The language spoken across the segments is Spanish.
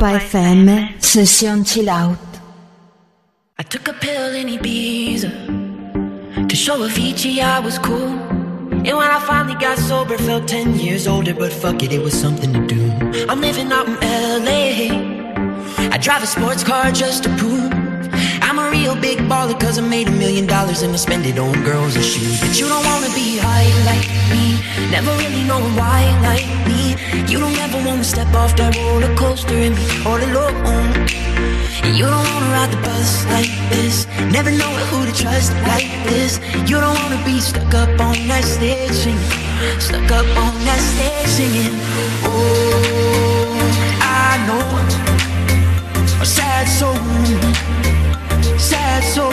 Europa FM, sesión chill out. I took a pill in Ibiza to show Avicii I was cool. And when I finally got sober, felt 10 years older, but fuck it, it was something to do. I'm living out in LA. I drive a sports car just to prove I'm a real big baller, cause I made a million dollars and I spend it on girls and shoes. But you don't wanna be high like me, never really knowing why like me. You don't ever wanna step off that roller coaster and be all alone. And you don't wanna ride the bus like this, never know who to trust like this. You don't wanna be stuck up on that stage singing Stuck up on that stage singing. Oh, I know a sad soul, sad soul,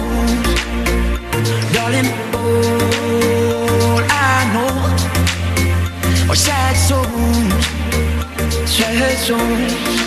darling. All I know 我下错，错错。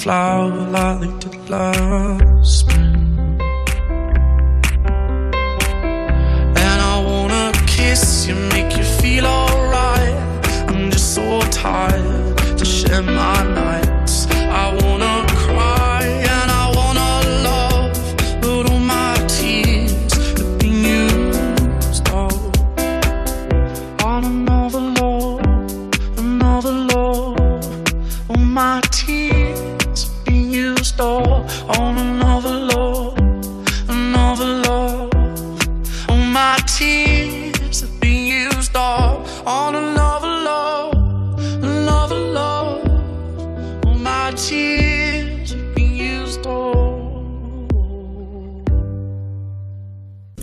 Flower like the last spring. And I wanna kiss you, make you feel alright. I'm just so tired to share my nights.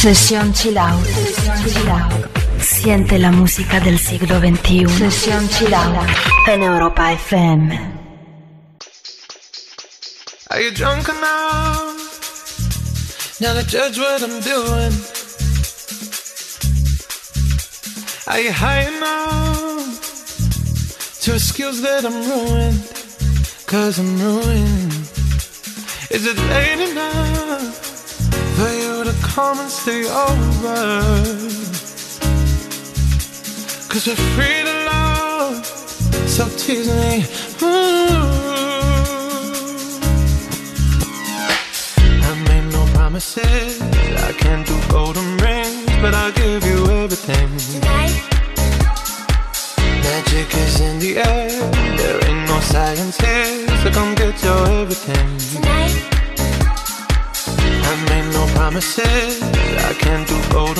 Sesión Chill Out. Siente la música del siglo XXI. Sesión Chill Out en Europa FM. Are you drunk enough now to judge what I'm doing? Are you high enough to excuse that I'm ruined? Cause I'm ruined. Is it late come and stay over? Cause we're free to love, so tease me. Ooh. I made no promises, I can't do golden rings, but I'll promises, I can't do golden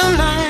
the line.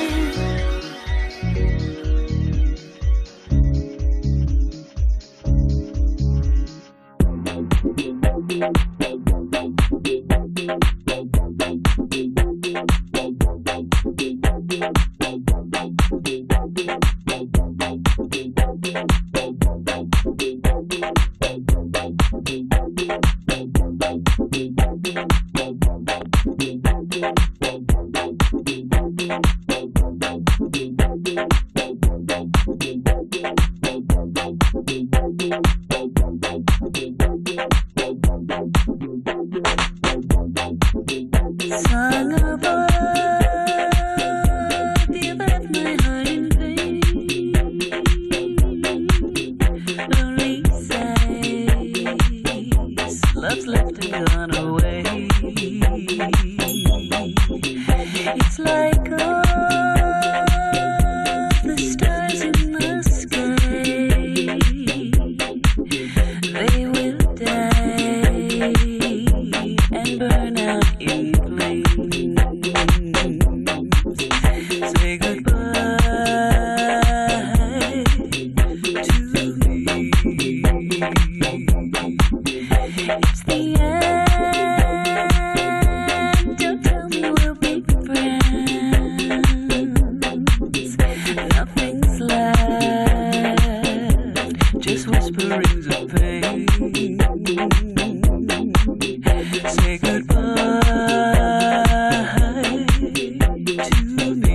you.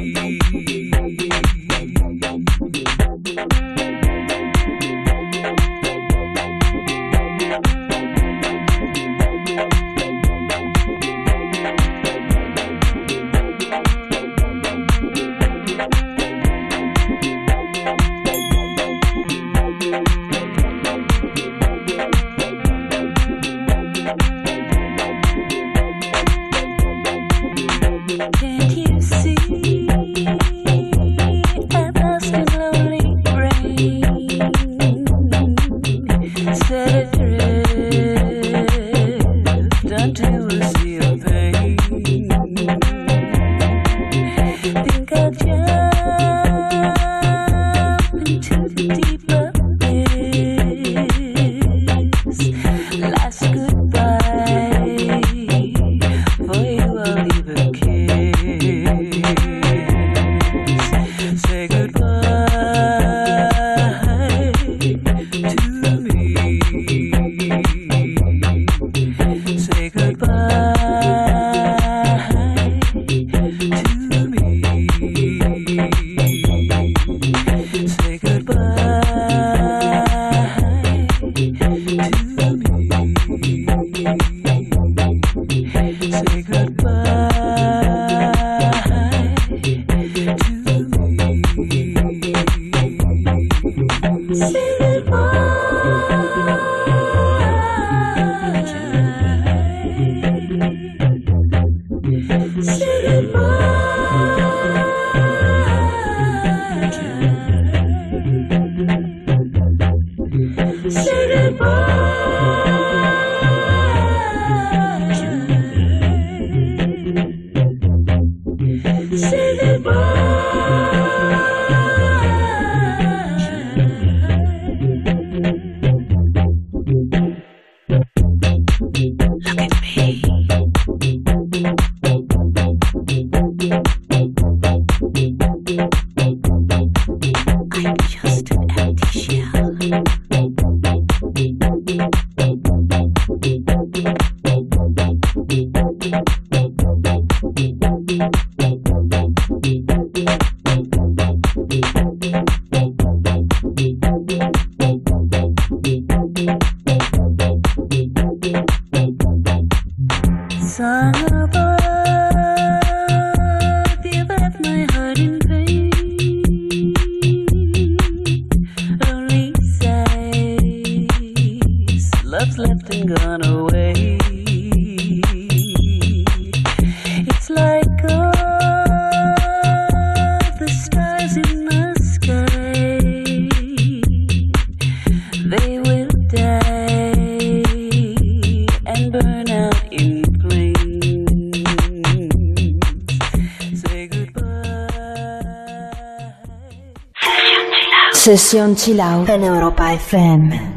chill out en Europa FM.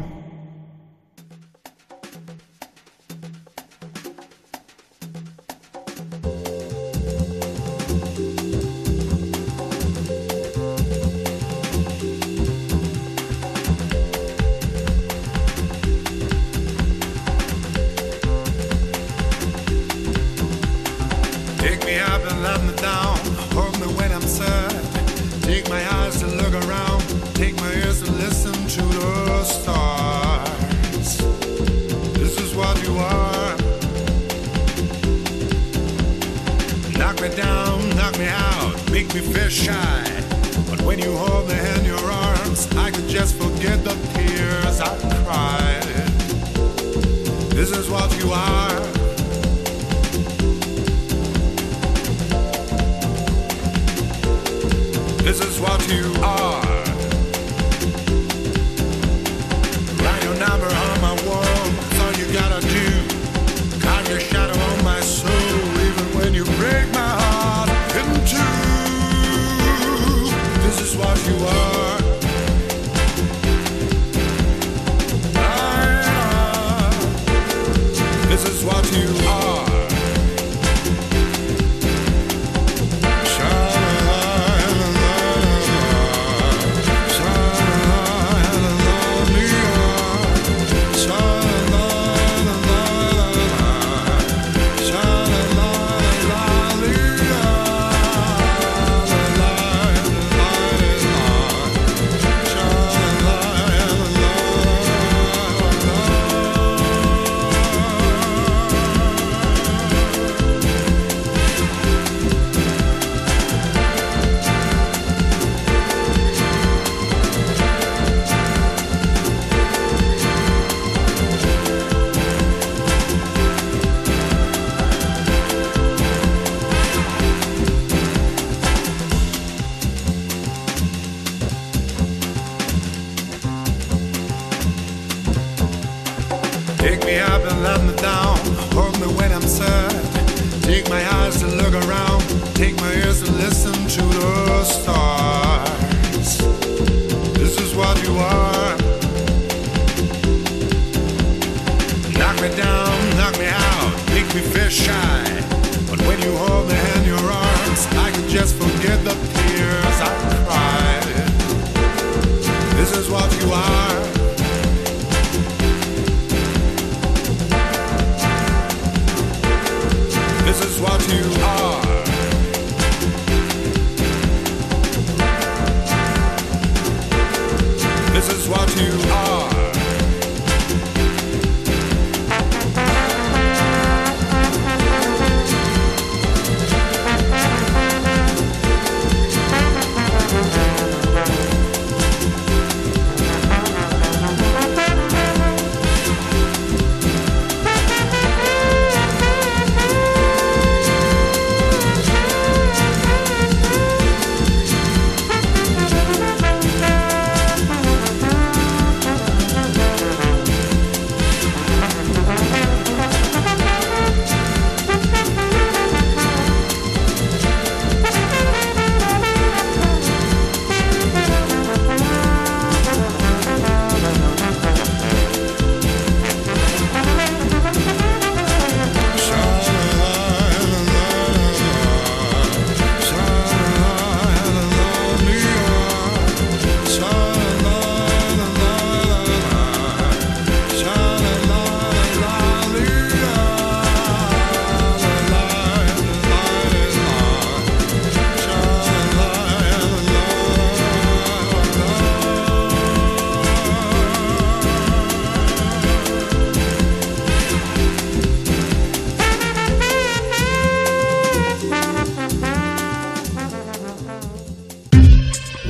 make me feel shy. But when you hold me in your arms, I could just forget the tears I cried. This is what you are. This is what you are. Write your number on my wall, so you gotta. Take my eyes to look around. Take my ears to listen to the stars. This is what you are. Knock me down, knock me out, make me shy. But when you hold me in your arms, I can just forget the tears I cried. This is what you are. This is what you are. This is what you are.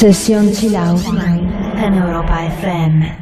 Sesión chilao Out en Europa FM.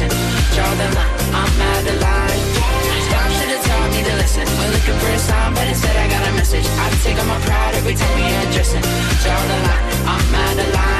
missing. Draw the line, I'm out of line. Stop should have taught me to listen. We're looking for a sign, but instead I got a message. I take on my pride every time we addressing. Draw the line, I'm out of line.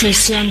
Session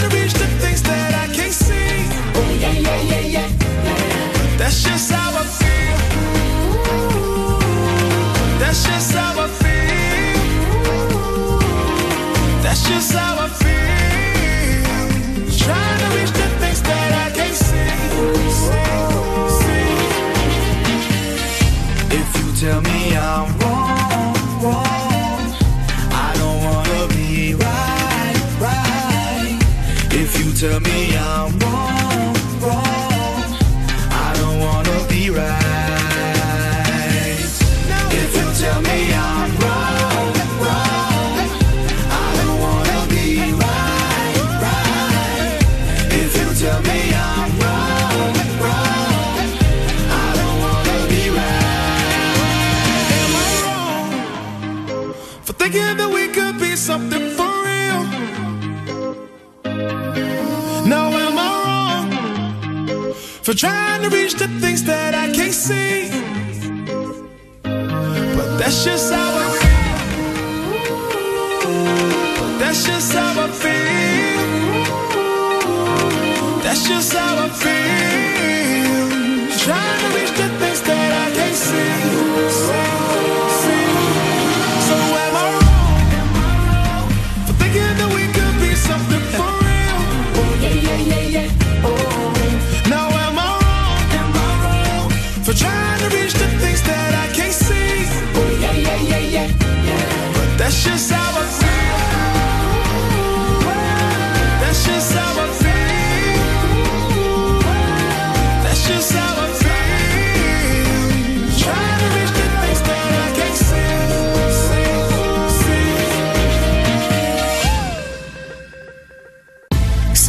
to reach the things that I can't see. Oh, yeah, yeah, yeah, yeah. That's just trying to reach the things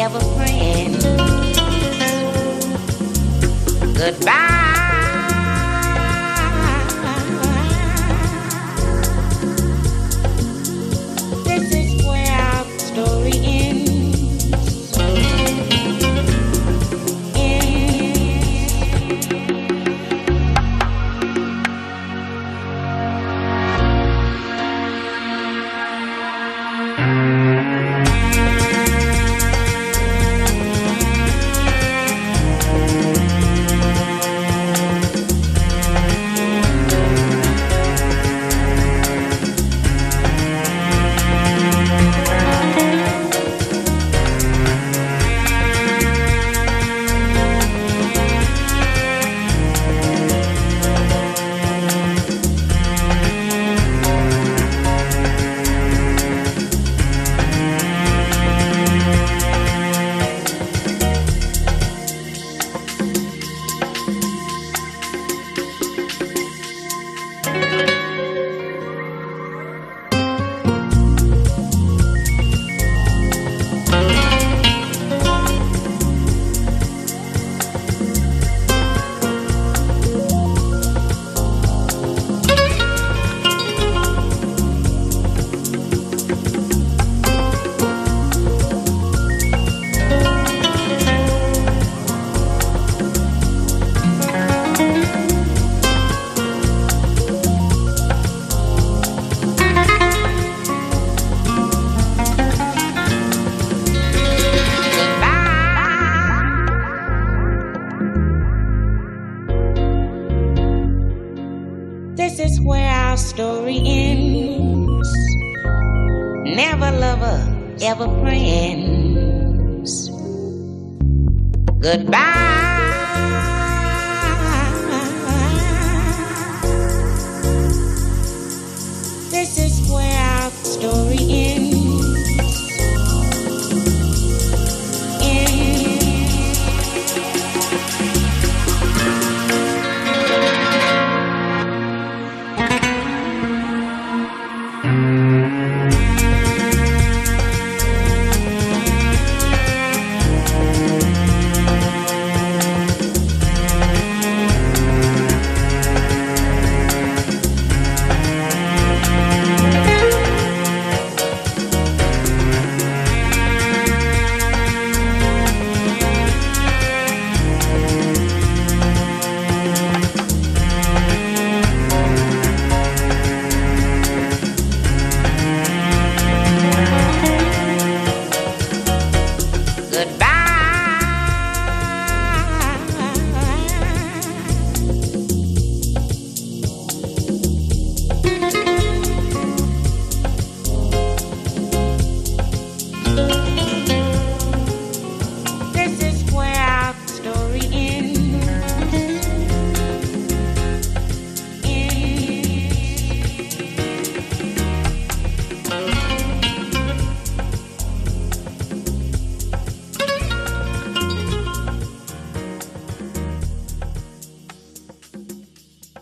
ever friend. Goodbye.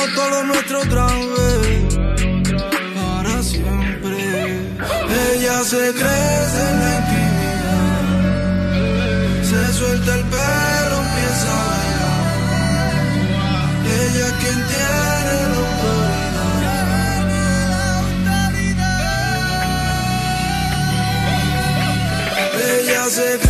Todo nuestro otra para siempre. Ella se crece en la intimidad, se suelta el pelo, empieza a bailar. Ella es quien tiene la autoridad. Ella se crece.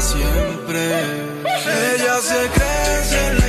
Siempre. Ella se crece en la